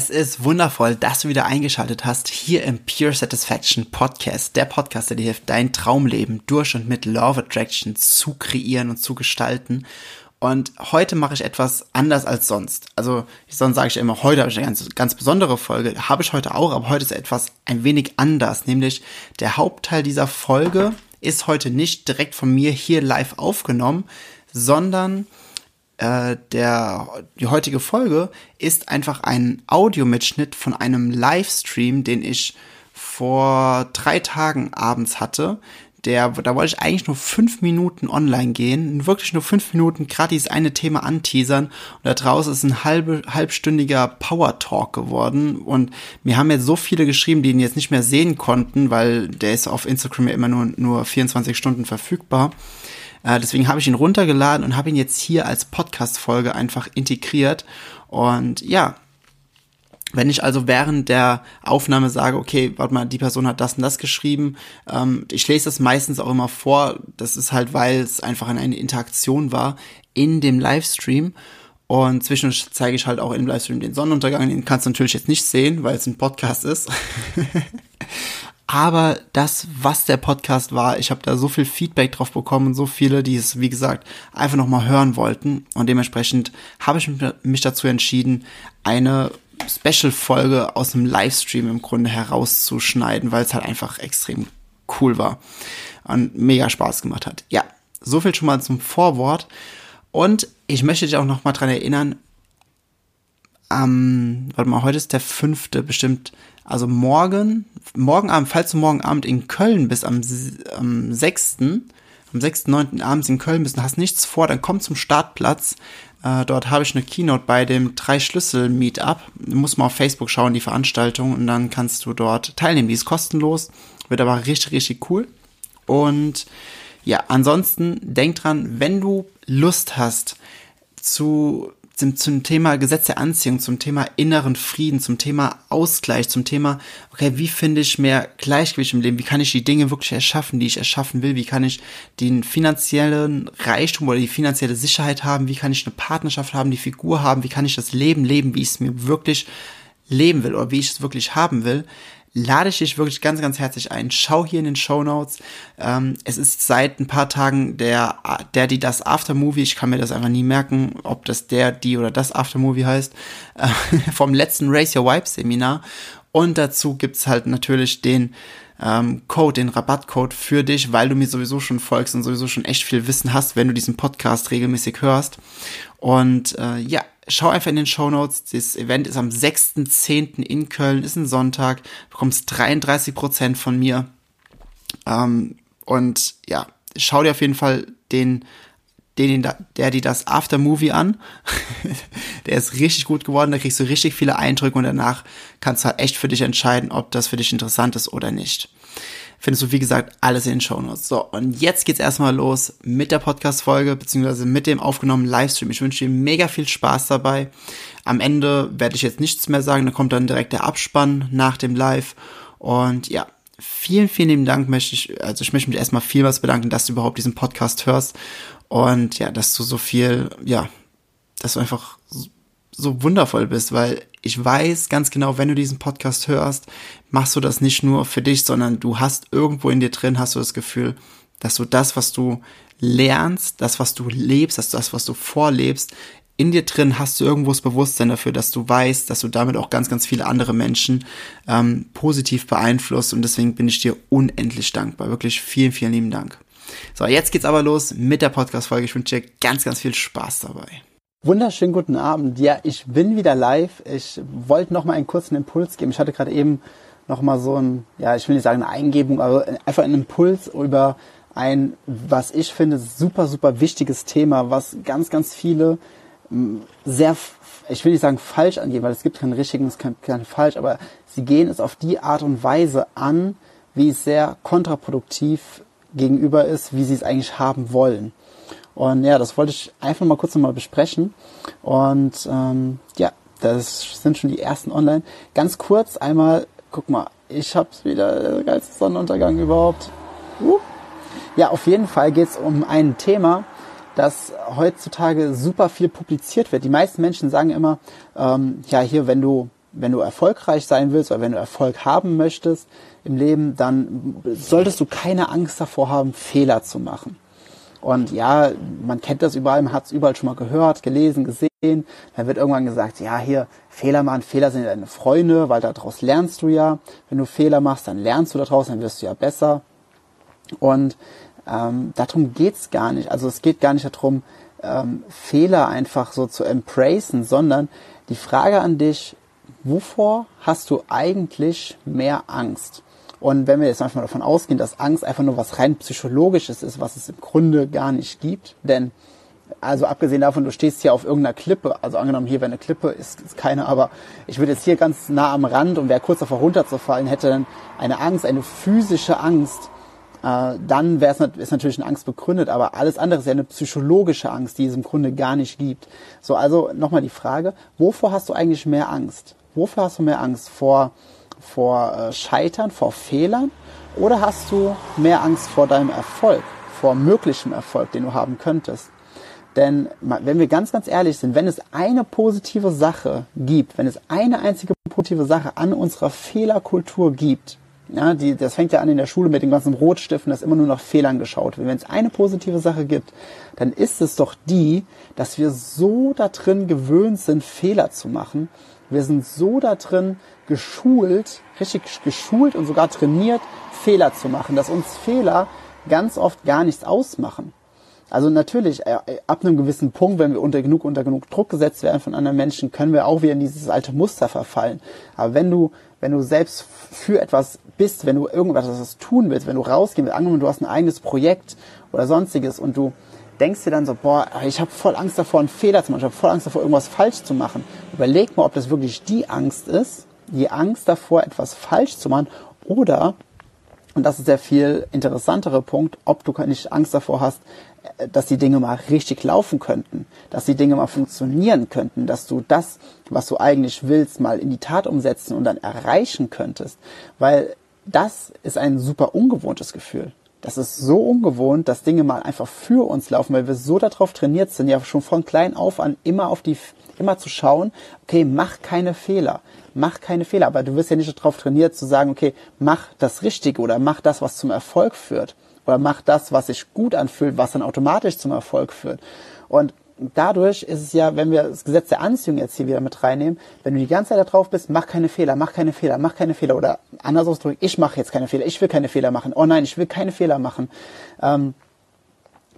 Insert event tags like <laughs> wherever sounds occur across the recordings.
Es ist wundervoll, dass du wieder eingeschaltet hast hier im Pure Satisfaction Podcast, der Podcast, der dir hilft, dein Traumleben durch und mit of Attraction zu kreieren und zu gestalten. Und heute mache ich etwas anders als sonst. Also sonst sage ich immer, heute habe ich eine ganz, ganz besondere Folge. Habe ich heute auch, aber heute ist etwas ein wenig anders. Nämlich der Hauptteil dieser Folge ist heute nicht direkt von mir hier live aufgenommen, sondern äh, der, die heutige Folge ist einfach ein Audiomitschnitt von einem Livestream, den ich vor drei Tagen abends hatte. Der, da wollte ich eigentlich nur fünf Minuten online gehen, wirklich nur fünf Minuten gerade dieses eine Thema anteasern. Und da draußen ist ein halbe, halbstündiger Power Talk geworden. Und mir haben jetzt so viele geschrieben, die ihn jetzt nicht mehr sehen konnten, weil der ist auf Instagram ja immer nur, nur 24 Stunden verfügbar. Äh, deswegen habe ich ihn runtergeladen und habe ihn jetzt hier als Podcast-Folge einfach integriert. Und ja, wenn ich also während der Aufnahme sage, okay, warte mal, die Person hat das und das geschrieben, ähm, ich lese das meistens auch immer vor. Das ist halt, weil es einfach eine Interaktion war in dem Livestream. Und zwischendurch zeige ich halt auch im Livestream den Sonnenuntergang. Den kannst du natürlich jetzt nicht sehen, weil es ein Podcast ist. <laughs> <laughs> aber das, was der Podcast war, ich habe da so viel Feedback drauf bekommen, so viele, die es, wie gesagt, einfach nochmal hören wollten. Und dementsprechend habe ich mich dazu entschieden, eine Special-Folge aus dem Livestream im Grunde herauszuschneiden, weil es halt einfach extrem cool war und mega Spaß gemacht hat. Ja, so viel schon mal zum Vorwort. Und ich möchte dich auch noch mal dran erinnern, ähm, warte mal, heute ist der fünfte, bestimmt also morgen, morgen Abend, falls du morgen Abend in Köln bist, am, am 6., am 6., 9. abends in Köln bist und hast nichts vor, dann komm zum Startplatz. Äh, dort habe ich eine Keynote bei dem Drei-Schlüssel-Meetup. Du musst mal auf Facebook schauen, die Veranstaltung, und dann kannst du dort teilnehmen. Die ist kostenlos, wird aber richtig, richtig cool. Und ja, ansonsten denk dran, wenn du Lust hast zu zum, zum Thema Gesetz der Anziehung, zum Thema inneren Frieden, zum Thema Ausgleich, zum Thema, okay, wie finde ich mehr Gleichgewicht im Leben? Wie kann ich die Dinge wirklich erschaffen, die ich erschaffen will? Wie kann ich den finanziellen Reichtum oder die finanzielle Sicherheit haben? Wie kann ich eine Partnerschaft haben, die Figur haben? Wie kann ich das Leben leben, wie ich es mir wirklich leben will oder wie ich es wirklich haben will? Lade ich dich wirklich ganz, ganz herzlich ein. Schau hier in den Show Notes. Ähm, es ist seit ein paar Tagen der, der, die das Aftermovie, ich kann mir das einfach nie merken, ob das der, die oder das Aftermovie heißt, äh, <laughs> vom letzten Raise Your Wife Seminar. Und dazu gibt's halt natürlich den ähm, Code, den Rabattcode für dich, weil du mir sowieso schon folgst und sowieso schon echt viel Wissen hast, wenn du diesen Podcast regelmäßig hörst. Und äh, ja, schau einfach in den Show Notes. Das Event ist am 6.10. in Köln, ist ein Sonntag. Du bekommst 33 Prozent von mir. Ähm, und ja, schau dir auf jeden Fall den, den, der dir das Aftermovie an. <laughs> der ist richtig gut geworden, da kriegst du richtig viele Eindrücke und danach kannst du halt echt für dich entscheiden, ob das für dich interessant ist oder nicht findest du, wie gesagt, alles in den Show Notes. So, und jetzt geht's erstmal los mit der Podcast-Folge, beziehungsweise mit dem aufgenommenen Livestream. Ich wünsche dir mega viel Spaß dabei. Am Ende werde ich jetzt nichts mehr sagen, da kommt dann direkt der Abspann nach dem Live. Und ja, vielen, vielen lieben Dank möchte ich, also ich möchte mich erstmal vielmals bedanken, dass du überhaupt diesen Podcast hörst. Und ja, dass du so viel, ja, dass du einfach so wundervoll bist, weil ich weiß ganz genau, wenn du diesen Podcast hörst, machst du das nicht nur für dich, sondern du hast irgendwo in dir drin, hast du das Gefühl, dass du das, was du lernst, das, was du lebst, dass das, was du vorlebst, in dir drin hast du irgendwo das Bewusstsein dafür, dass du weißt, dass du damit auch ganz, ganz viele andere Menschen ähm, positiv beeinflusst und deswegen bin ich dir unendlich dankbar. Wirklich vielen, vielen lieben Dank. So, jetzt geht's aber los mit der Podcast-Folge. Ich wünsche dir ganz, ganz viel Spaß dabei. Wunderschönen guten Abend. Ja, ich bin wieder live. Ich wollte noch mal einen kurzen Impuls geben. Ich hatte gerade eben noch mal so ein, ja, ich will nicht sagen eine Eingebung, aber einfach einen Impuls über ein, was ich finde, super, super wichtiges Thema, was ganz, ganz viele sehr, ich will nicht sagen falsch angehen, weil es gibt keinen richtigen, es gibt keinen falsch, aber sie gehen es auf die Art und Weise an, wie es sehr kontraproduktiv gegenüber ist, wie sie es eigentlich haben wollen. Und ja, das wollte ich einfach mal kurz nochmal besprechen. Und ähm, ja, das sind schon die ersten online. Ganz kurz einmal, guck mal, ich hab's wieder, der geilste Sonnenuntergang überhaupt. Uh. Ja, auf jeden Fall geht's um ein Thema, das heutzutage super viel publiziert wird. Die meisten Menschen sagen immer, ähm, ja, hier, wenn du, wenn du erfolgreich sein willst oder wenn du Erfolg haben möchtest im Leben, dann solltest du keine Angst davor haben, Fehler zu machen. Und ja, man kennt das überall, man hat es überall schon mal gehört, gelesen, gesehen. Dann wird irgendwann gesagt, ja, hier, Fehler machen, Fehler sind deine Freunde, weil daraus lernst du ja. Wenn du Fehler machst, dann lernst du daraus, dann wirst du ja besser. Und ähm, darum geht's gar nicht. Also es geht gar nicht darum, ähm, Fehler einfach so zu embracen, sondern die Frage an dich, wovor hast du eigentlich mehr Angst? Und wenn wir jetzt einfach mal davon ausgehen, dass Angst einfach nur was rein psychologisches ist, was es im Grunde gar nicht gibt, denn also abgesehen davon, du stehst hier auf irgendeiner Klippe, also angenommen hier wäre eine Klippe, ist, ist keine, aber ich würde jetzt hier ganz nah am Rand und wäre kurz davor runterzufallen, hätte dann eine Angst, eine physische Angst, äh, dann wäre es ist natürlich eine Angst begründet, aber alles andere ist ja eine psychologische Angst, die es im Grunde gar nicht gibt. So, also nochmal die Frage, wovor hast du eigentlich mehr Angst? Wofür hast du mehr Angst? Vor, vor äh, Scheitern, vor Fehlern? Oder hast du mehr Angst vor deinem Erfolg, vor möglichem Erfolg, den du haben könntest? Denn wenn wir ganz, ganz ehrlich sind, wenn es eine positive Sache gibt, wenn es eine einzige positive Sache an unserer Fehlerkultur gibt, ja, die, das fängt ja an in der Schule mit den ganzen Rotstiften, dass immer nur nach Fehlern geschaut wird. Wenn es eine positive Sache gibt, dann ist es doch die, dass wir so da drin gewöhnt sind, Fehler zu machen. Wir sind so da drin geschult, richtig geschult und sogar trainiert, Fehler zu machen, dass uns Fehler ganz oft gar nichts ausmachen. Also natürlich, äh, ab einem gewissen Punkt, wenn wir unter genug, unter genug Druck gesetzt werden von anderen Menschen, können wir auch wieder in dieses alte Muster verfallen. Aber wenn du, wenn du selbst für etwas bist, wenn du irgendwas tun willst, wenn du rausgehen willst, angenommen, du hast ein eigenes Projekt oder sonstiges und du denkst dir dann so, boah, ich habe voll Angst davor, einen Fehler zu machen, ich habe voll Angst davor, irgendwas falsch zu machen. Überleg mal, ob das wirklich die Angst ist, die Angst davor, etwas falsch zu machen oder und das ist der viel interessantere Punkt, ob du nicht Angst davor hast, äh, dass die Dinge mal richtig laufen könnten, dass die Dinge mal funktionieren könnten, dass du das, was du eigentlich willst, mal in die Tat umsetzen und dann erreichen könntest. Weil das ist ein super ungewohntes Gefühl. Das ist so ungewohnt, dass Dinge mal einfach für uns laufen, weil wir so darauf trainiert sind, ja schon von klein auf an immer auf die, immer zu schauen, okay, mach keine Fehler mach keine Fehler. Aber du wirst ja nicht darauf trainiert zu sagen, okay, mach das Richtige oder mach das, was zum Erfolg führt. Oder mach das, was sich gut anfühlt, was dann automatisch zum Erfolg führt. Und dadurch ist es ja, wenn wir das Gesetz der Anziehung jetzt hier wieder mit reinnehmen, wenn du die ganze Zeit da drauf bist, mach keine Fehler, mach keine Fehler, mach keine Fehler. Oder anders ausgedrückt, ich mache jetzt keine Fehler, ich will keine Fehler machen. Oh nein, ich will keine Fehler machen. Ähm,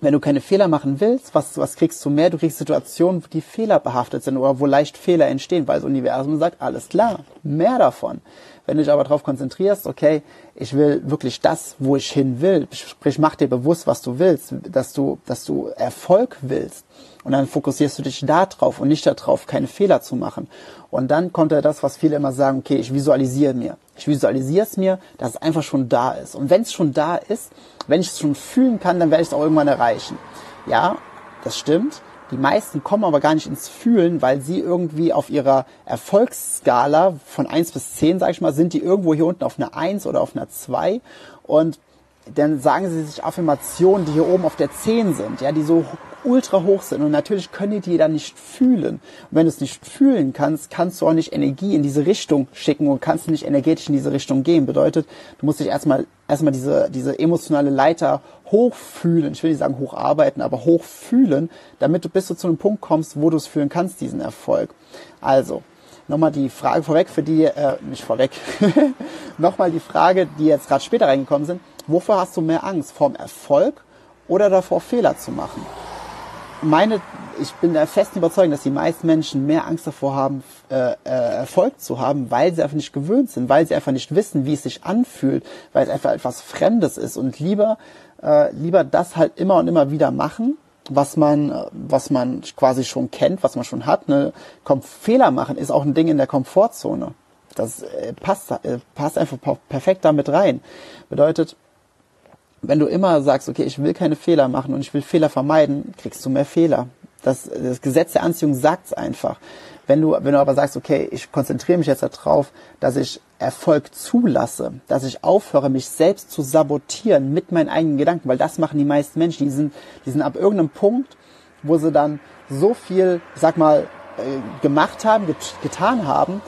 wenn du keine Fehler machen willst, was, was kriegst du mehr? Du kriegst Situationen, die fehlerbehaftet sind oder wo leicht Fehler entstehen, weil das Universum sagt, alles klar, mehr davon. Wenn du dich aber darauf konzentrierst, okay, ich will wirklich das, wo ich hin will, sprich, mach dir bewusst, was du willst, dass du, dass du Erfolg willst. Und dann fokussierst du dich da drauf und nicht darauf, keine Fehler zu machen. Und dann kommt ja das, was viele immer sagen, okay, ich visualisiere mir. Ich visualisiere es mir, dass es einfach schon da ist. Und wenn es schon da ist, wenn ich es schon fühlen kann, dann werde ich es auch irgendwann erreichen. Ja, das stimmt. Die meisten kommen aber gar nicht ins Fühlen, weil sie irgendwie auf ihrer Erfolgsskala von 1 bis 10, sag ich mal, sind die irgendwo hier unten auf einer 1 oder auf einer 2 und dann sagen sie sich Affirmationen, die hier oben auf der 10 sind, ja, die so ultra hoch sind. Und natürlich können die die dann nicht fühlen. Und wenn du es nicht fühlen kannst, kannst du auch nicht Energie in diese Richtung schicken und kannst nicht energetisch in diese Richtung gehen. Bedeutet, du musst dich erstmal, erstmal diese, diese emotionale Leiter hochfühlen. Ich will nicht sagen hocharbeiten, aber hochfühlen, damit du bis du zu einem Punkt kommst, wo du es fühlen kannst, diesen Erfolg. Also, nochmal die Frage vorweg für die, äh, nicht vorweg, <laughs> nochmal die Frage, die jetzt gerade später reingekommen sind Wovor hast du mehr Angst? Vorm Erfolg oder davor, Fehler zu machen? Meine, ich bin der festen Überzeugung, dass die meisten Menschen mehr Angst davor haben, äh, äh, Erfolg zu haben, weil sie einfach nicht gewöhnt sind, weil sie einfach nicht wissen, wie es sich anfühlt, weil es einfach etwas Fremdes ist und lieber, äh, lieber das halt immer und immer wieder machen, was man, was man quasi schon kennt, was man schon hat. Ne? Fehler machen ist auch ein Ding in der Komfortzone. Das äh, passt, äh, passt einfach perfekt damit rein. Bedeutet, wenn du immer sagst, okay, ich will keine Fehler machen und ich will Fehler vermeiden, kriegst du mehr Fehler. Das, das Gesetz der Anziehung sagt's einfach. Wenn du, wenn du aber sagst, okay, ich konzentriere mich jetzt darauf, dass ich Erfolg zulasse, dass ich aufhöre, mich selbst zu sabotieren mit meinen eigenen Gedanken, weil das machen die meisten Menschen. Die sind, die sind ab irgendeinem Punkt, wo sie dann so viel, sag mal, äh, gemacht haben, get getan haben,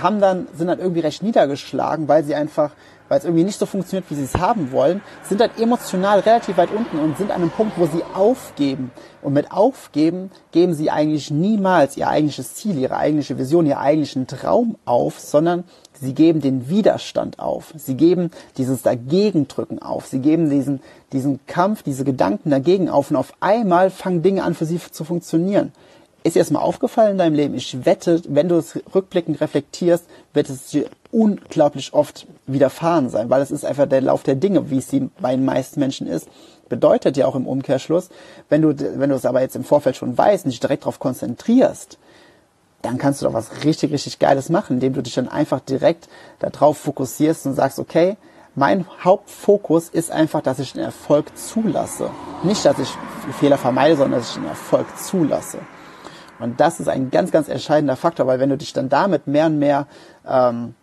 haben dann, sind dann irgendwie recht niedergeschlagen, weil sie einfach weil es irgendwie nicht so funktioniert, wie sie es haben wollen, sind dann emotional relativ weit unten und sind an einem Punkt, wo sie aufgeben. Und mit aufgeben geben sie eigentlich niemals ihr eigentliches Ziel, ihre eigentliche Vision, ihren eigentlichen Traum auf, sondern sie geben den Widerstand auf. Sie geben dieses Dagegendrücken auf. Sie geben diesen, diesen Kampf, diese Gedanken dagegen auf und auf einmal fangen Dinge an für sie zu funktionieren. Ist dir erstmal aufgefallen in deinem Leben? Ich wette, wenn du es rückblickend reflektierst, wird es dir unglaublich oft widerfahren sein, weil es ist einfach der Lauf der Dinge, wie es die bei den meisten Menschen ist. Bedeutet ja auch im Umkehrschluss, wenn du, wenn du es aber jetzt im Vorfeld schon weißt und dich direkt darauf konzentrierst, dann kannst du doch was richtig, richtig Geiles machen, indem du dich dann einfach direkt darauf fokussierst und sagst, okay, mein Hauptfokus ist einfach, dass ich den Erfolg zulasse. Nicht, dass ich Fehler vermeide, sondern dass ich den Erfolg zulasse. Und das ist ein ganz, ganz entscheidender Faktor, weil wenn du dich dann damit mehr und mehr, ähm,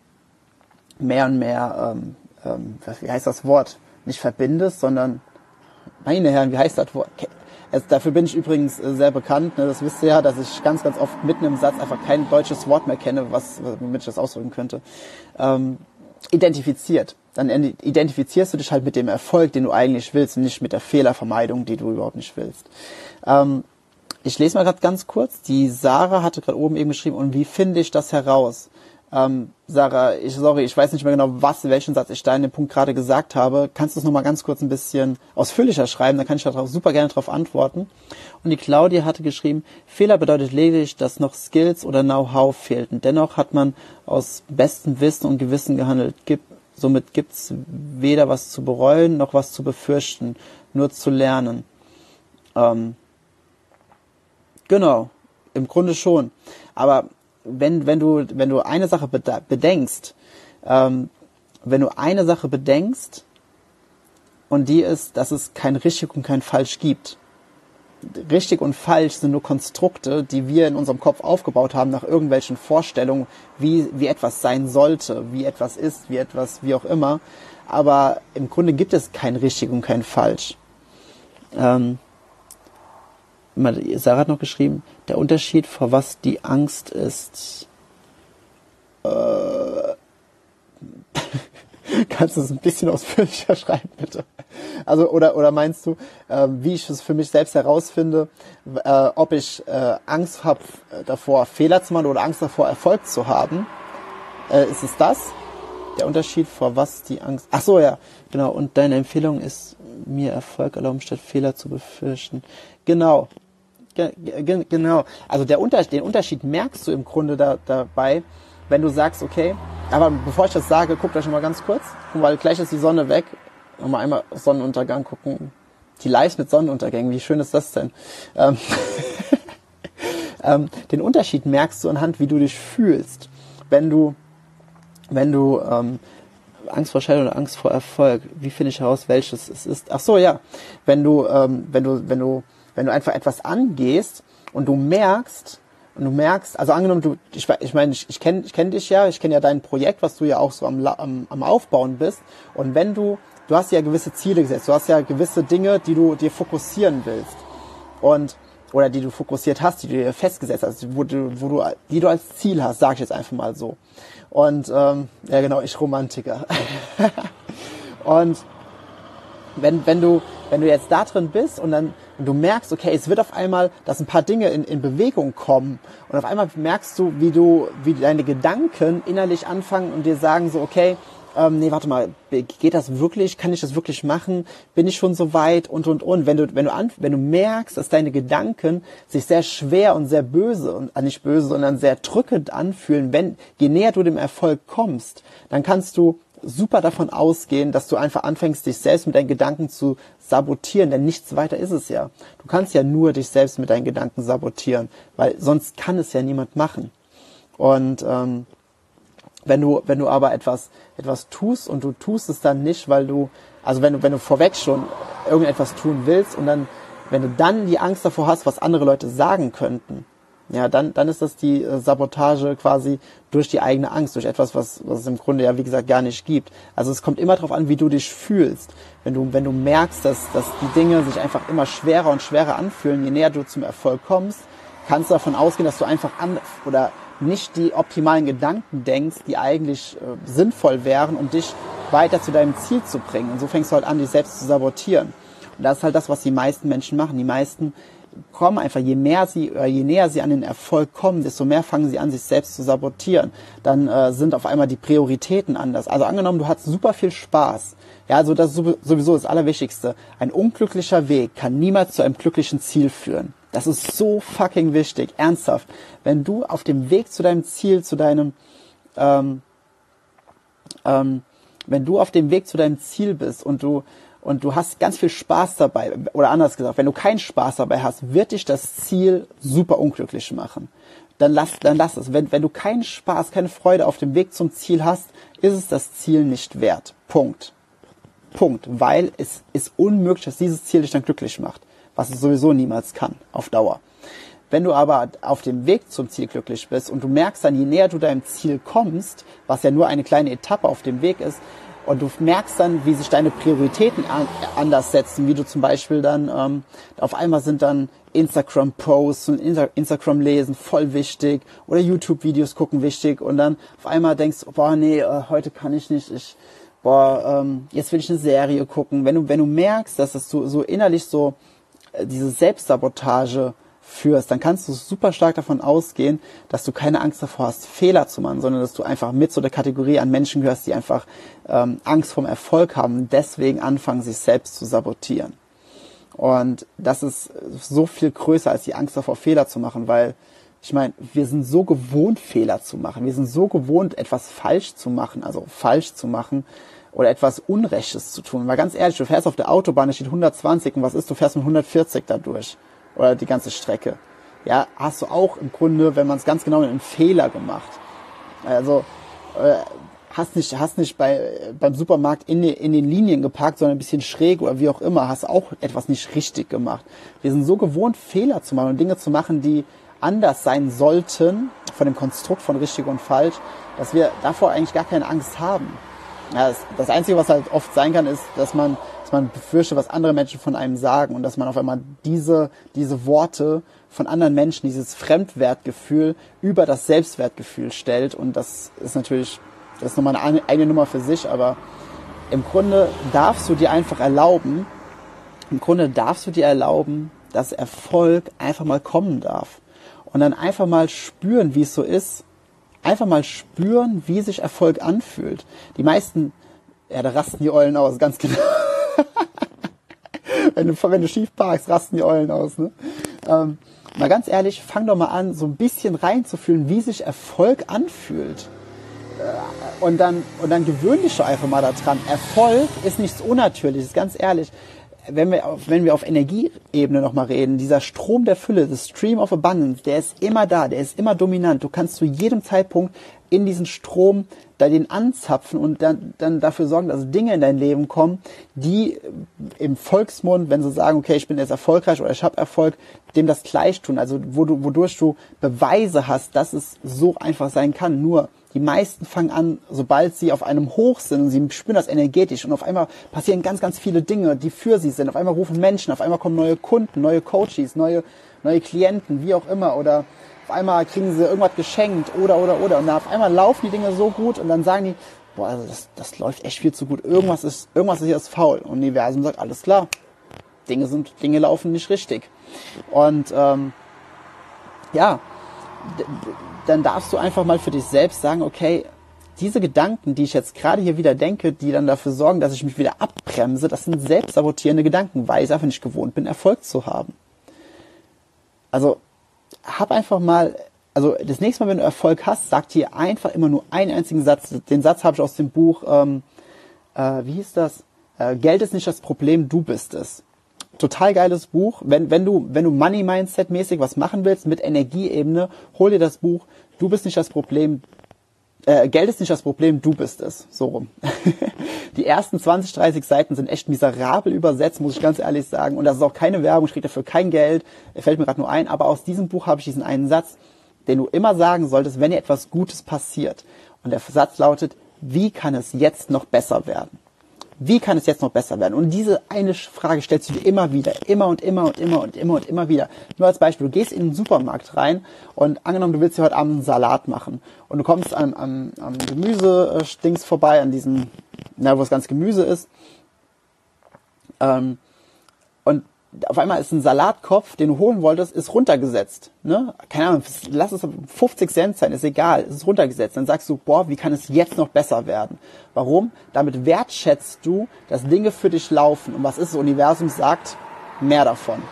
mehr und mehr, ähm, ähm, wie heißt das Wort, nicht verbindest, sondern, meine Herren, wie heißt das Wort? Es, dafür bin ich übrigens äh, sehr bekannt. Ne? Das wisst ihr ja, dass ich ganz, ganz oft mitten im Satz einfach kein deutsches Wort mehr kenne, was, womit ich das ausdrücken könnte. Ähm, identifiziert. Dann identifizierst du dich halt mit dem Erfolg, den du eigentlich willst, und nicht mit der Fehlervermeidung, die du überhaupt nicht willst. Ähm, ich lese mal gerade ganz kurz. Die Sarah hatte gerade oben eben geschrieben, und wie finde ich das heraus? Ähm, Sarah, ich, sorry, ich weiß nicht mehr genau, was, welchen Satz ich da in dem Punkt gerade gesagt habe. Kannst du es nochmal ganz kurz ein bisschen ausführlicher schreiben? Dann kann ich darauf super gerne darauf antworten. Und die Claudia hatte geschrieben, Fehler bedeutet lediglich, dass noch Skills oder Know-how fehlten. Dennoch hat man aus bestem Wissen und Gewissen gehandelt. Gibt, somit gibt's weder was zu bereuen, noch was zu befürchten, nur zu lernen. Ähm, Genau, im Grunde schon. Aber wenn, wenn, du, wenn du eine Sache bedenkst, ähm, wenn du eine Sache bedenkst, und die ist, dass es kein richtig und kein falsch gibt. Richtig und falsch sind nur Konstrukte, die wir in unserem Kopf aufgebaut haben nach irgendwelchen Vorstellungen, wie, wie etwas sein sollte, wie etwas ist, wie etwas, wie auch immer. Aber im Grunde gibt es kein richtig und kein falsch. Ähm, Sarah hat noch geschrieben, der Unterschied, vor was die Angst ist. Äh, <laughs> kannst du es ein bisschen ausführlicher <laughs> schreiben, bitte? Also, oder, oder meinst du, äh, wie ich es für mich selbst herausfinde, äh, ob ich äh, Angst habe davor, Fehler zu machen oder Angst davor, Erfolg zu haben? Äh, ist es das? Der Unterschied, vor was die Angst. Ach so, ja, genau. Und deine Empfehlung ist, mir Erfolg erlauben, statt Fehler zu befürchten. Genau, Genau. Also der Unterschied, den Unterschied merkst du im Grunde da, dabei, wenn du sagst, okay, aber bevor ich das sage, guckt euch mal ganz kurz, weil gleich ist die Sonne weg. Mal einmal Sonnenuntergang gucken. Die Live mit Sonnenuntergängen, wie schön ist das denn? Ähm, <laughs> ähm, den Unterschied merkst du anhand, wie du dich fühlst. Wenn du, wenn du ähm, Angst vor Scheidung oder Angst vor Erfolg, wie finde ich heraus, welches es ist? Ach so, ja. Wenn du, ähm, wenn du, wenn du wenn du einfach etwas angehst und du merkst, und du merkst, also angenommen, du, ich, ich meine, ich, ich kenne ich kenn dich ja, ich kenne ja dein Projekt, was du ja auch so am, am, am Aufbauen bist. Und wenn du, du hast ja gewisse Ziele gesetzt, du hast ja gewisse Dinge, die du dir fokussieren willst. Und, oder die du fokussiert hast, die du dir festgesetzt hast, wo du, wo du, die du als Ziel hast, sag ich jetzt einfach mal so. Und, ähm, ja genau, ich Romantiker. <laughs> und wenn, wenn du, wenn du jetzt da drin bist und dann und du merkst, okay, es wird auf einmal, dass ein paar Dinge in, in Bewegung kommen und auf einmal merkst du, wie du, wie deine Gedanken innerlich anfangen und dir sagen so, okay, ähm, nee, warte mal, geht das wirklich? Kann ich das wirklich machen? Bin ich schon so weit? Und, und, und. Wenn du, wenn du, an, wenn du merkst, dass deine Gedanken sich sehr schwer und sehr böse und äh, nicht böse, sondern sehr drückend anfühlen, wenn, je näher du dem Erfolg kommst, dann kannst du super davon ausgehen, dass du einfach anfängst, dich selbst mit deinen Gedanken zu sabotieren, denn nichts weiter ist es ja. Du kannst ja nur dich selbst mit deinen Gedanken sabotieren, weil sonst kann es ja niemand machen. Und ähm, wenn du, wenn du aber etwas, etwas tust und du tust es dann nicht, weil du, also wenn du, wenn du vorweg schon irgendetwas tun willst und dann, wenn du dann die Angst davor hast, was andere Leute sagen könnten, ja, dann, dann ist das die äh, Sabotage quasi durch die eigene Angst, durch etwas, was, was es im Grunde ja, wie gesagt, gar nicht gibt. Also es kommt immer darauf an, wie du dich fühlst. Wenn du, wenn du merkst, dass, dass die Dinge sich einfach immer schwerer und schwerer anfühlen, je näher du zum Erfolg kommst, kannst du davon ausgehen, dass du einfach an, oder nicht die optimalen Gedanken denkst, die eigentlich äh, sinnvoll wären, um dich weiter zu deinem Ziel zu bringen. Und so fängst du halt an, dich selbst zu sabotieren. Und das ist halt das, was die meisten Menschen machen. Die meisten kommen einfach, je mehr sie, je näher sie an den Erfolg kommen, desto mehr fangen sie an, sich selbst zu sabotieren. Dann äh, sind auf einmal die Prioritäten anders. Also angenommen, du hast super viel Spaß. Ja, also das ist sowieso das Allerwichtigste. Ein unglücklicher Weg kann niemals zu einem glücklichen Ziel führen. Das ist so fucking wichtig, ernsthaft. Wenn du auf dem Weg zu deinem Ziel, zu deinem, ähm, ähm, wenn du auf dem Weg zu deinem Ziel bist und du und du hast ganz viel Spaß dabei, oder anders gesagt, wenn du keinen Spaß dabei hast, wird dich das Ziel super unglücklich machen. Dann lass, dann lass es. Wenn, wenn du keinen Spaß, keine Freude auf dem Weg zum Ziel hast, ist es das Ziel nicht wert. Punkt. Punkt. Weil es ist unmöglich, dass dieses Ziel dich dann glücklich macht was es sowieso niemals kann, auf Dauer. Wenn du aber auf dem Weg zum Ziel glücklich bist und du merkst dann, je näher du deinem Ziel kommst, was ja nur eine kleine Etappe auf dem Weg ist, und du merkst dann, wie sich deine Prioritäten an, anders setzen, wie du zum Beispiel dann, ähm, auf einmal sind dann Instagram-Posts und Instagram-Lesen voll wichtig oder YouTube-Videos gucken wichtig und dann auf einmal denkst, boah, nee, äh, heute kann ich nicht, ich, boah, ähm, jetzt will ich eine Serie gucken. Wenn du, wenn du merkst, dass das so, so innerlich so, diese Selbstsabotage führst, dann kannst du super stark davon ausgehen, dass du keine Angst davor hast, Fehler zu machen, sondern dass du einfach mit so der Kategorie an Menschen gehörst, die einfach ähm, Angst vorm Erfolg haben und deswegen anfangen, sich selbst zu sabotieren. Und das ist so viel größer als die Angst davor, Fehler zu machen, weil ich meine, wir sind so gewohnt, Fehler zu machen. Wir sind so gewohnt, etwas falsch zu machen, also falsch zu machen, oder etwas Unrechtes zu tun. Weil ganz ehrlich, du fährst auf der Autobahn, da steht 120 und was ist, du fährst mit 140 da durch. Oder die ganze Strecke. Ja, hast du auch im Grunde, wenn man es ganz genau nimmt, einen Fehler gemacht. Also, äh, hast nicht, hast nicht bei, beim Supermarkt in, in den Linien geparkt, sondern ein bisschen schräg oder wie auch immer, hast auch etwas nicht richtig gemacht. Wir sind so gewohnt, Fehler zu machen und Dinge zu machen, die anders sein sollten, von dem Konstrukt von richtig und falsch, dass wir davor eigentlich gar keine Angst haben. Ja, das, das Einzige, was halt oft sein kann, ist, dass man, dass man befürchtet, was andere Menschen von einem sagen und dass man auf einmal diese, diese Worte von anderen Menschen, dieses Fremdwertgefühl über das Selbstwertgefühl stellt und das ist natürlich, das ist nochmal eine eigene Nummer für sich, aber im Grunde darfst du dir einfach erlauben, im Grunde darfst du dir erlauben, dass Erfolg einfach mal kommen darf und dann einfach mal spüren, wie es so ist, einfach mal spüren, wie sich Erfolg anfühlt. Die meisten, ja, da rasten die Eulen aus, ganz genau. <laughs> wenn, du, wenn du schief parkst, rasten die Eulen aus. Ne? Ähm, mal ganz ehrlich, fang doch mal an, so ein bisschen reinzufühlen, wie sich Erfolg anfühlt. Äh, und dann, und dann gewöhn dich doch einfach mal daran. Erfolg ist nichts Unnatürliches, ganz ehrlich wenn wir auf, wenn wir auf Energieebene nochmal reden, dieser Strom der Fülle, the Stream of Abundance, der ist immer da, der ist immer dominant. Du kannst zu jedem Zeitpunkt in diesen Strom da den anzapfen und dann, dann dafür sorgen, dass Dinge in dein Leben kommen, die im Volksmund, wenn sie sagen, okay, ich bin jetzt erfolgreich oder ich habe Erfolg, dem das gleich tun. Also wo du, wodurch du Beweise hast, dass es so einfach sein kann. Nur die meisten fangen an, sobald sie auf einem Hoch sind sie spüren das energetisch und auf einmal passieren ganz, ganz viele Dinge, die für sie sind. Auf einmal rufen Menschen, auf einmal kommen neue Kunden, neue Coaches, neue, neue Klienten, wie auch immer. Oder auf einmal kriegen sie irgendwas geschenkt oder, oder, oder. Und dann auf einmal laufen die Dinge so gut und dann sagen die, boah, also das, das läuft echt viel zu gut. Irgendwas ist, irgendwas ist hier ist faul. Und Universum sagt, alles klar. Dinge sind, Dinge laufen nicht richtig. Und, ähm, ja, dann darfst du einfach mal für dich selbst sagen, okay, diese Gedanken, die ich jetzt gerade hier wieder denke, die dann dafür sorgen, dass ich mich wieder abbremse, das sind selbstsabotierende Gedanken, weil ich einfach nicht gewohnt bin, Erfolg zu haben. Also hab einfach mal, also das nächste Mal, wenn du Erfolg hast, sag dir einfach immer nur einen einzigen Satz. Den Satz habe ich aus dem Buch ähm, äh, wie hieß das? Äh, Geld ist nicht das Problem, du bist es. Total geiles Buch. Wenn, wenn du, wenn du Money Mindset mäßig was machen willst mit Energieebene, hol dir das Buch. Du bist nicht das Problem, äh, Geld ist nicht das Problem, du bist es. So rum. <laughs> die ersten 20, 30 Seiten sind echt miserabel übersetzt, muss ich ganz ehrlich sagen. Und das ist auch keine Werbung, ich kriege dafür kein Geld. Fällt mir gerade nur ein. Aber aus diesem Buch habe ich diesen einen Satz, den du immer sagen solltest, wenn dir etwas Gutes passiert. Und der Satz lautet, wie kann es jetzt noch besser werden? Wie kann es jetzt noch besser werden? Und diese eine Frage stellst du dir immer wieder, immer und immer und immer und immer und immer wieder. Nur als Beispiel, du gehst in den Supermarkt rein und angenommen, du willst dir heute Abend einen Salat machen und du kommst am, am, am Gemüse-Dings vorbei, an diesem, na, wo das ganze Gemüse ist. Ähm, und auf einmal ist ein Salatkopf, den du holen wolltest, ist runtergesetzt. Ne? Keine Ahnung, lass es 50 Cent sein, ist egal, es ist runtergesetzt. Dann sagst du, boah, wie kann es jetzt noch besser werden? Warum? Damit wertschätzt du, dass Dinge für dich laufen. Und was ist das Universum sagt? Mehr davon.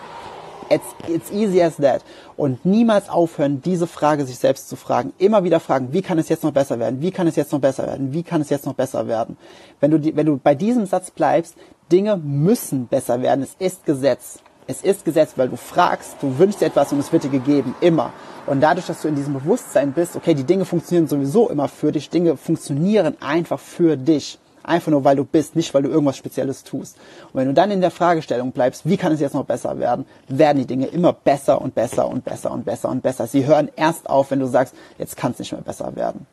It's, it's easy as that. Und niemals aufhören, diese Frage sich selbst zu fragen. Immer wieder fragen, wie kann es jetzt noch besser werden? Wie kann es jetzt noch besser werden? Wie kann es jetzt noch besser werden? Wenn du, die, wenn du bei diesem Satz bleibst, Dinge müssen besser werden. Es ist Gesetz. Es ist Gesetz, weil du fragst, du wünschst dir etwas und es wird dir gegeben. Immer. Und dadurch, dass du in diesem Bewusstsein bist, okay, die Dinge funktionieren sowieso immer für dich. Dinge funktionieren einfach für dich. Einfach nur, weil du bist, nicht weil du irgendwas Spezielles tust. Und wenn du dann in der Fragestellung bleibst, wie kann es jetzt noch besser werden, werden die Dinge immer besser und besser und besser und besser und besser. Sie hören erst auf, wenn du sagst, jetzt kann es nicht mehr besser werden.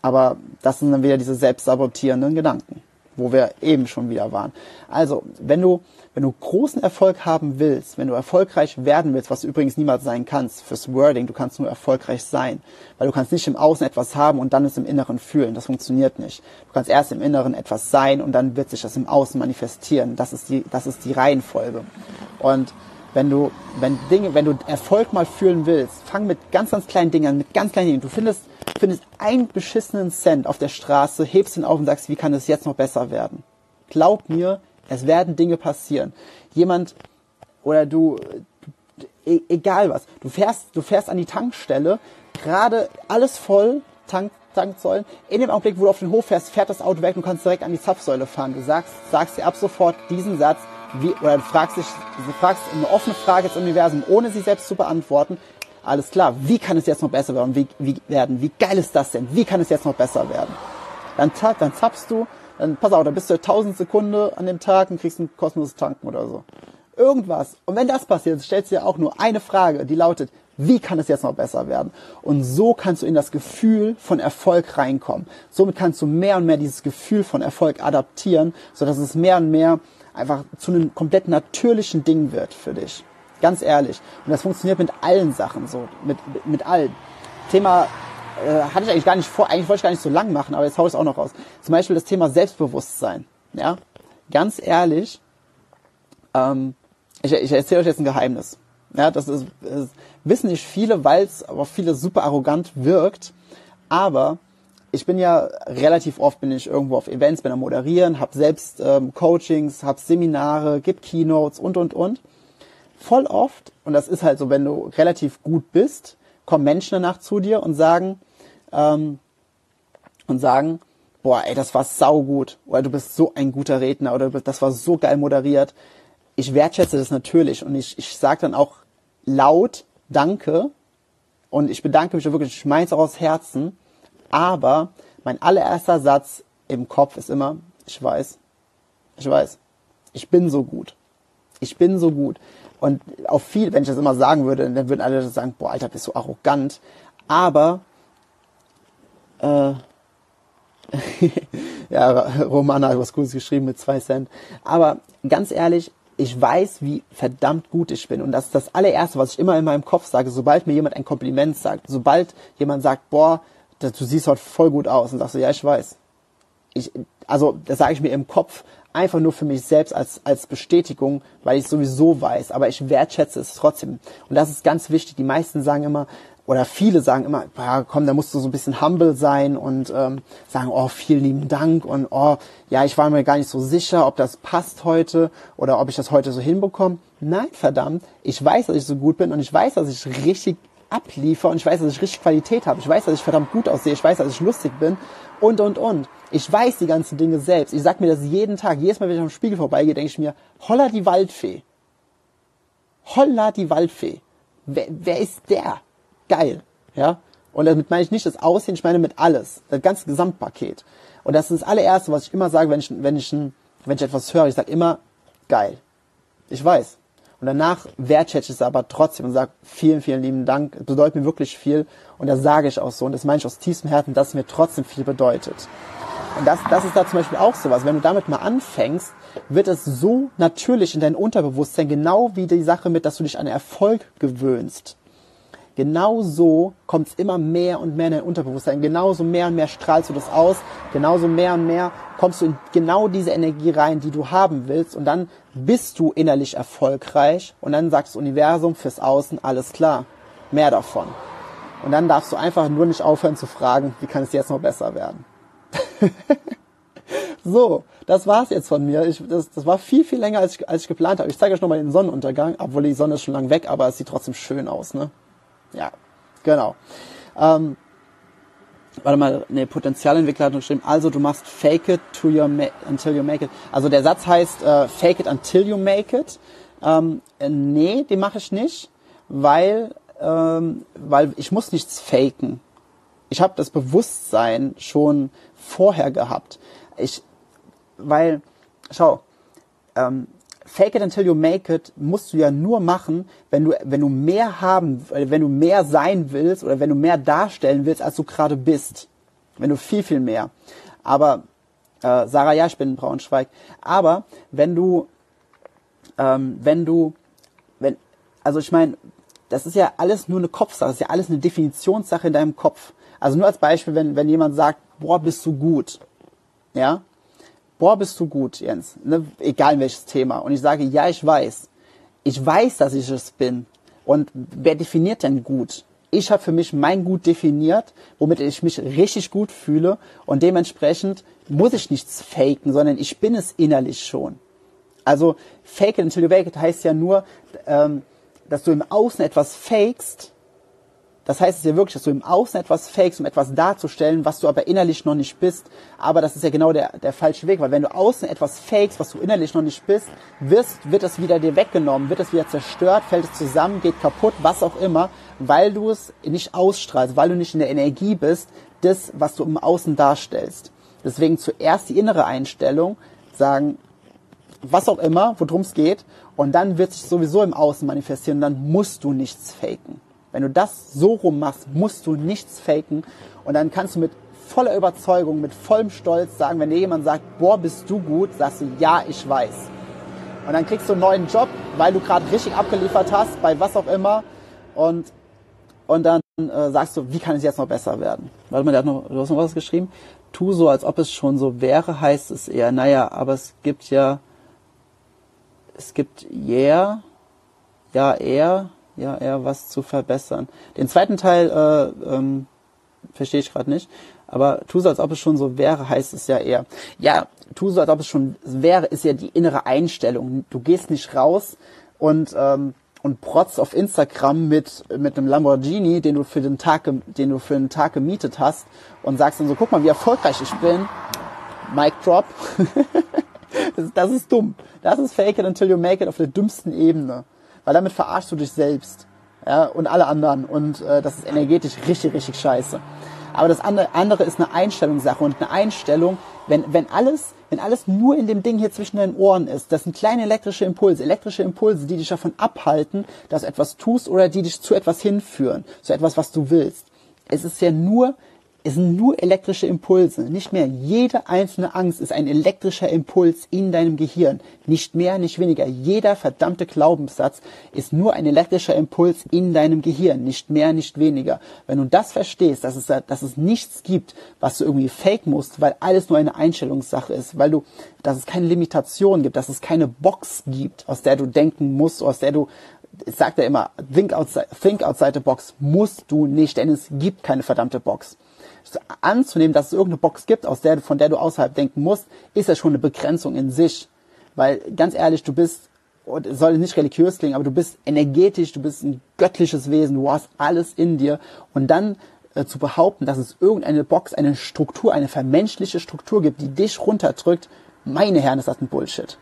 Aber das sind dann wieder diese selbstsabotierenden Gedanken wo wir eben schon wieder waren. Also, wenn du, wenn du großen Erfolg haben willst, wenn du erfolgreich werden willst, was du übrigens niemals sein kannst fürs Wording, du kannst nur erfolgreich sein, weil du kannst nicht im Außen etwas haben und dann es im Inneren fühlen. Das funktioniert nicht. Du kannst erst im Inneren etwas sein und dann wird sich das im Außen manifestieren. Das ist die, das ist die Reihenfolge. Und wenn du, wenn Dinge, wenn du Erfolg mal fühlen willst, fang mit ganz, ganz kleinen Dingen mit ganz kleinen Dingen. Du findest findest einen beschissenen Cent auf der Straße, hebst ihn auf und sagst, wie kann es jetzt noch besser werden? Glaub mir, es werden Dinge passieren. Jemand oder du, e egal was, du fährst, du fährst an die Tankstelle, gerade alles voll, Tank, Tanksäulen. In dem Augenblick, wo du auf den Hof fährst, fährt das Auto weg und kannst direkt an die Zapfsäule fahren. Du sagst, sagst dir ab sofort diesen Satz, wie, oder du fragst dich, du fragst eine offene Frage ins Universum, ohne sie selbst zu beantworten alles klar, wie kann es jetzt noch besser werden? Wie, wie werden? Wie geil ist das denn? Wie kann es jetzt noch besser werden? Dann, dann zappst du, dann pass auf, dann bist du 1000 Sekunde an dem Tag und kriegst ein kostenloses Tanken oder so. Irgendwas. Und wenn das passiert, stellst du dir auch nur eine Frage, die lautet, wie kann es jetzt noch besser werden? Und so kannst du in das Gefühl von Erfolg reinkommen. Somit kannst du mehr und mehr dieses Gefühl von Erfolg adaptieren, sodass es mehr und mehr einfach zu einem komplett natürlichen Ding wird für dich. Ganz ehrlich. Und das funktioniert mit allen Sachen so. Mit, mit, allen. Thema äh, hatte ich eigentlich gar nicht vor, eigentlich wollte ich gar nicht so lang machen, aber jetzt hau ich es auch noch raus. Zum Beispiel das Thema Selbstbewusstsein. Ja, ganz ehrlich, ähm, ich, ich erzähle euch jetzt ein Geheimnis. Ja, das ist, ist wissen nicht viele, weil es aber viele super arrogant wirkt. Aber ich bin ja relativ oft bin ich irgendwo auf Events, bin am moderieren, habe selbst ähm, Coachings, habe Seminare, gib Keynotes und und und voll oft, und das ist halt so, wenn du relativ gut bist, kommen Menschen danach zu dir und sagen, ähm, und sagen, boah, ey, das war saugut, oder du bist so ein guter Redner, oder das war so geil moderiert. Ich wertschätze das natürlich und ich, ich sage dann auch laut Danke und ich bedanke mich wirklich, ich meine es auch aus Herzen, aber mein allererster Satz im Kopf ist immer, ich weiß, ich weiß, ich bin so gut. Ich bin so gut. Und auf viel, wenn ich das immer sagen würde, dann würden alle sagen, boah, Alter, bist du arrogant. Aber äh, <laughs> ja, Romana hat was Gutes geschrieben mit zwei Cent. Aber ganz ehrlich, ich weiß, wie verdammt gut ich bin. Und das ist das allererste, was ich immer in meinem Kopf sage, sobald mir jemand ein Kompliment sagt, sobald jemand sagt, boah, du siehst heute voll gut aus, und sagst du, ja, ich weiß. Ich, also, das sage ich mir im Kopf, einfach nur für mich selbst als, als Bestätigung, weil ich sowieso weiß, aber ich wertschätze es trotzdem. Und das ist ganz wichtig. Die meisten sagen immer, oder viele sagen immer, ja, komm, da musst du so ein bisschen humble sein und ähm, sagen, oh, vielen lieben Dank und oh, ja, ich war mir gar nicht so sicher, ob das passt heute oder ob ich das heute so hinbekomme. Nein, verdammt, ich weiß, dass ich so gut bin und ich weiß, dass ich richtig abliefere und ich weiß, dass ich richtig Qualität habe. Ich weiß, dass ich verdammt gut aussehe. Ich weiß, dass ich lustig bin und, und, und. Ich weiß die ganzen Dinge selbst. Ich sag mir das jeden Tag. Jedes Mal, wenn ich am Spiegel vorbeigehe, denke ich mir, holla die Waldfee. Holla die Waldfee. Wer, wer ist der? Geil. Ja? Und damit meine ich nicht das Aussehen, ich meine mit alles. Das ganze Gesamtpaket. Und das ist das allererste, was ich immer sage, wenn ich, wenn ich, wenn ich etwas höre. Ich sage immer, geil. Ich weiß. Und danach wertschätze ich es aber trotzdem und sage vielen, vielen lieben Dank. Es bedeutet mir wirklich viel. Und das sage ich auch so. Und das meine ich aus tiefstem Herzen, dass es mir trotzdem viel bedeutet. Und das, das ist da zum Beispiel auch sowas. Wenn du damit mal anfängst, wird es so natürlich in dein Unterbewusstsein, genau wie die Sache mit, dass du dich an Erfolg gewöhnst. Genau so kommt es immer mehr und mehr in dein Unterbewusstsein. Genauso mehr und mehr strahlst du das aus. Genauso mehr und mehr kommst du in genau diese Energie rein, die du haben willst. Und dann bist du innerlich erfolgreich. Und dann sagt das Universum fürs Außen, alles klar. Mehr davon. Und dann darfst du einfach nur nicht aufhören zu fragen, wie kann es jetzt noch besser werden. <laughs> so, das war's jetzt von mir. Ich, das, das war viel, viel länger, als ich, als ich geplant habe. Ich zeige euch nochmal den Sonnenuntergang, obwohl die Sonne ist schon lang weg, aber es sieht trotzdem schön aus, ne? Ja, genau. Ähm, warte mal, ne, Potenzialentwickler hat geschrieben, also du machst fake it to your until you make it. Also der Satz heißt äh, fake it until you make it. Ähm, äh, nee, den mache ich nicht, weil, ähm, weil ich muss nichts faken. Ich habe das Bewusstsein schon vorher gehabt. Ich, weil, schau, ähm, Fake it until you make it musst du ja nur machen, wenn du, wenn du mehr haben, wenn du mehr sein willst oder wenn du mehr darstellen willst, als du gerade bist. Wenn du viel, viel mehr. Aber, äh, Sarah, ja, ich bin in Braunschweig. Aber wenn du, ähm, wenn du, wenn, also ich meine, das ist ja alles nur eine Kopfsache, das ist ja alles eine Definitionssache in deinem Kopf. Also nur als Beispiel, wenn, wenn jemand sagt, boah, bist du gut. Ja? Boah, bist du gut, Jens, ne? egal welches Thema. Und ich sage, ja, ich weiß. Ich weiß, dass ich es bin. Und wer definiert denn gut? Ich habe für mich mein Gut definiert, womit ich mich richtig gut fühle. Und dementsprechend muss ich nichts faken, sondern ich bin es innerlich schon. Also fake it until you make it heißt ja nur, ähm, dass du im Außen etwas fakest, das heißt es ja wirklich, dass du im Außen etwas fakest, um etwas darzustellen, was du aber innerlich noch nicht bist. Aber das ist ja genau der, der falsche Weg, weil wenn du außen etwas fakest, was du innerlich noch nicht bist, wirst, wird es wieder dir weggenommen, wird es wieder zerstört, fällt es zusammen, geht kaputt, was auch immer, weil du es nicht ausstrahlst, weil du nicht in der Energie bist, das, was du im Außen darstellst. Deswegen zuerst die innere Einstellung, sagen, was auch immer, worum es geht, und dann wird sich sowieso im Außen manifestieren, dann musst du nichts faken. Wenn du das so rum machst, musst du nichts faken und dann kannst du mit voller Überzeugung, mit vollem Stolz sagen, wenn dir jemand sagt, boah, bist du gut, sagst du, ja, ich weiß. Und dann kriegst du einen neuen Job, weil du gerade richtig abgeliefert hast, bei was auch immer. Und, und dann äh, sagst du, wie kann es jetzt noch besser werden? Warte mal, der hat noch, du hast noch was geschrieben. Tu so, als ob es schon so wäre, heißt es eher, naja, aber es gibt ja, es gibt yeah, ja, eher, ja eher was zu verbessern. Den zweiten Teil äh, ähm, verstehe ich gerade nicht. Aber tu so, als ob es schon so wäre, heißt es ja eher. Ja, tu so, als ob es schon wäre, ist ja die innere Einstellung. Du gehst nicht raus und ähm, und protzt auf Instagram mit mit einem Lamborghini, den du für den Tag den du für einen Tag gemietet hast und sagst dann so, guck mal, wie erfolgreich ich bin. Mic drop. <laughs> das, das ist dumm. Das ist fake it until you make it auf der dümmsten Ebene weil damit verarschst du dich selbst ja, und alle anderen und äh, das ist energetisch richtig, richtig scheiße. Aber das andere, andere ist eine Einstellungssache und eine Einstellung, wenn, wenn alles, wenn alles nur in dem Ding hier zwischen deinen Ohren ist, das sind kleine elektrische Impulse, elektrische Impulse, die dich davon abhalten, dass du etwas tust oder die dich zu etwas hinführen, zu etwas, was du willst. Es ist ja nur es sind nur elektrische Impulse, nicht mehr. Jede einzelne Angst ist ein elektrischer Impuls in deinem Gehirn. Nicht mehr, nicht weniger. Jeder verdammte Glaubenssatz ist nur ein elektrischer Impuls in deinem Gehirn. Nicht mehr, nicht weniger. Wenn du das verstehst, dass es, dass es nichts gibt, was du irgendwie fake musst, weil alles nur eine Einstellungssache ist, weil du, dass es keine Limitation gibt, dass es keine Box gibt, aus der du denken musst, aus der du ich sag dir immer, think outside, think outside the box musst du nicht, denn es gibt keine verdammte Box anzunehmen, dass es irgendeine Box gibt, aus der, von der du außerhalb denken musst, ist ja schon eine Begrenzung in sich. Weil, ganz ehrlich, du bist und es soll nicht religiös klingen, aber du bist energetisch, du bist ein göttliches Wesen, du hast alles in dir und dann äh, zu behaupten, dass es irgendeine Box, eine Struktur, eine vermenschliche Struktur gibt, die dich runterdrückt, meine Herren, ist das ein Bullshit.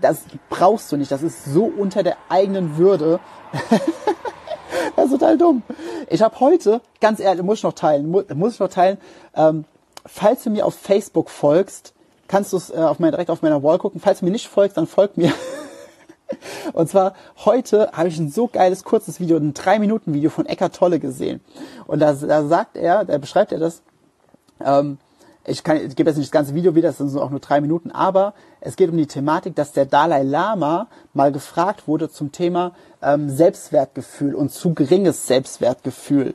Das brauchst du nicht, das ist so unter der eigenen Würde. <laughs> das ist total dumm. Ich habe heute, ganz ehrlich, muss ich noch teilen, muss, ich noch teilen, ähm, falls du mir auf Facebook folgst, kannst du es äh, auf mein, direkt auf meiner Wall gucken. Falls du mir nicht folgst, dann folg mir. <laughs> Und zwar heute habe ich ein so geiles kurzes Video, ein 3-Minuten-Video von Eckart Tolle gesehen. Und da, da sagt er, da beschreibt er das, ähm, ich, kann, ich gebe jetzt nicht das ganze Video wieder, das sind auch nur drei Minuten, aber es geht um die Thematik, dass der Dalai Lama mal gefragt wurde zum Thema ähm, Selbstwertgefühl und zu geringes Selbstwertgefühl.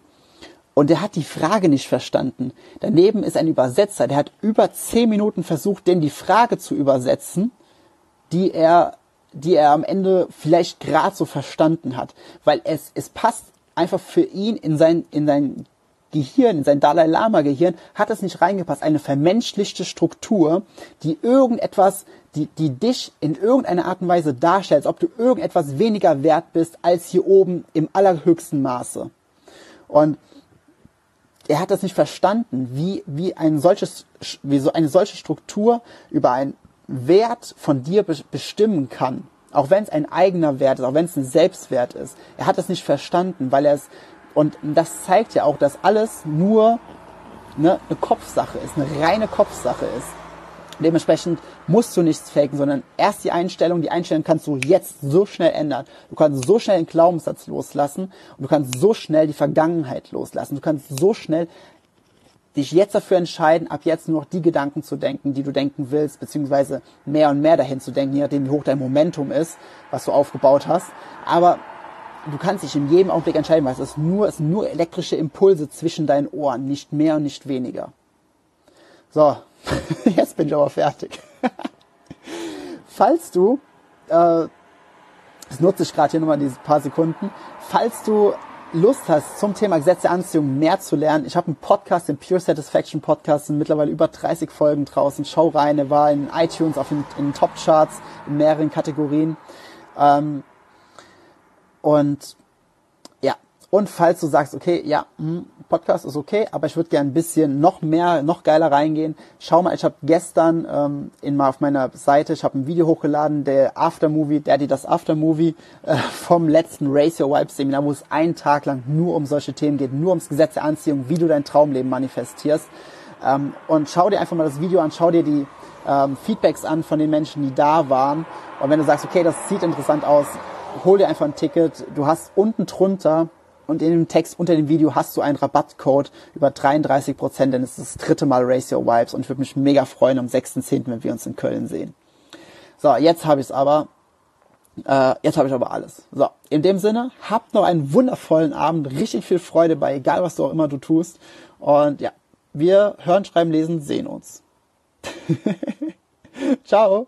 Und er hat die Frage nicht verstanden. Daneben ist ein Übersetzer, der hat über zehn Minuten versucht, denn die Frage zu übersetzen, die er, die er am Ende vielleicht gerade so verstanden hat. Weil es, es passt einfach für ihn in sein, in sein Gehirn, in sein Dalai Lama Gehirn, hat es nicht reingepasst. Eine vermenschlichte Struktur, die irgendetwas, die, die dich in irgendeiner Art und Weise darstellt, als ob du irgendetwas weniger wert bist als hier oben im allerhöchsten Maße. Und er hat das nicht verstanden, wie, wie ein solches, wie so eine solche Struktur über einen Wert von dir bestimmen kann. Auch wenn es ein eigener Wert ist, auch wenn es ein Selbstwert ist. Er hat das nicht verstanden, weil er es, und das zeigt ja auch, dass alles nur ne, eine Kopfsache ist, eine reine Kopfsache ist. Dementsprechend musst du nichts faken, sondern erst die Einstellung, die Einstellung kannst du jetzt so schnell ändern. Du kannst so schnell den Glaubenssatz loslassen und du kannst so schnell die Vergangenheit loslassen. Du kannst so schnell dich jetzt dafür entscheiden, ab jetzt nur noch die Gedanken zu denken, die du denken willst, beziehungsweise mehr und mehr dahin zu denken, je nachdem wie hoch dein Momentum ist, was du aufgebaut hast. Aber du kannst dich in jedem Augenblick entscheiden, weil es ist nur, es sind nur elektrische Impulse zwischen deinen Ohren, nicht mehr und nicht weniger. So, <laughs> Jetzt bin ich aber fertig. <laughs> falls du, äh, das nutze ich gerade hier nochmal diese paar Sekunden, falls du Lust hast, zum Thema Gesetz der Anziehung mehr zu lernen, ich habe einen Podcast, den Pure Satisfaction Podcast, sind mittlerweile über 30 Folgen draußen. Schau rein, war in iTunes, auf den, in den Top-Charts, in mehreren Kategorien. Ähm, und ja, und falls du sagst, okay, ja, hm, Podcast ist okay, aber ich würde gerne ein bisschen noch mehr, noch geiler reingehen. Schau mal, ich habe gestern ähm, in mal auf meiner Seite, ich habe ein Video hochgeladen, der Aftermovie, die das Aftermovie äh, vom letzten Race Your Vibes Seminar, wo es einen Tag lang nur um solche Themen geht, nur ums Gesetz der Anziehung, wie du dein Traumleben manifestierst. Ähm, und schau dir einfach mal das Video an, schau dir die ähm, Feedbacks an von den Menschen, die da waren. Und wenn du sagst, okay, das sieht interessant aus, hol dir einfach ein Ticket. Du hast unten drunter und in dem Text unter dem Video hast du einen Rabattcode über 33 Prozent, denn es ist das dritte Mal Race Your Vibes und ich würde mich mega freuen am 6.10., wenn wir uns in Köln sehen. So, jetzt habe ich es aber. Äh, jetzt habe ich aber alles. So, in dem Sinne, habt noch einen wundervollen Abend, richtig viel Freude bei, egal was du auch immer du tust. Und ja, wir hören, schreiben, lesen, sehen uns. <laughs> Ciao.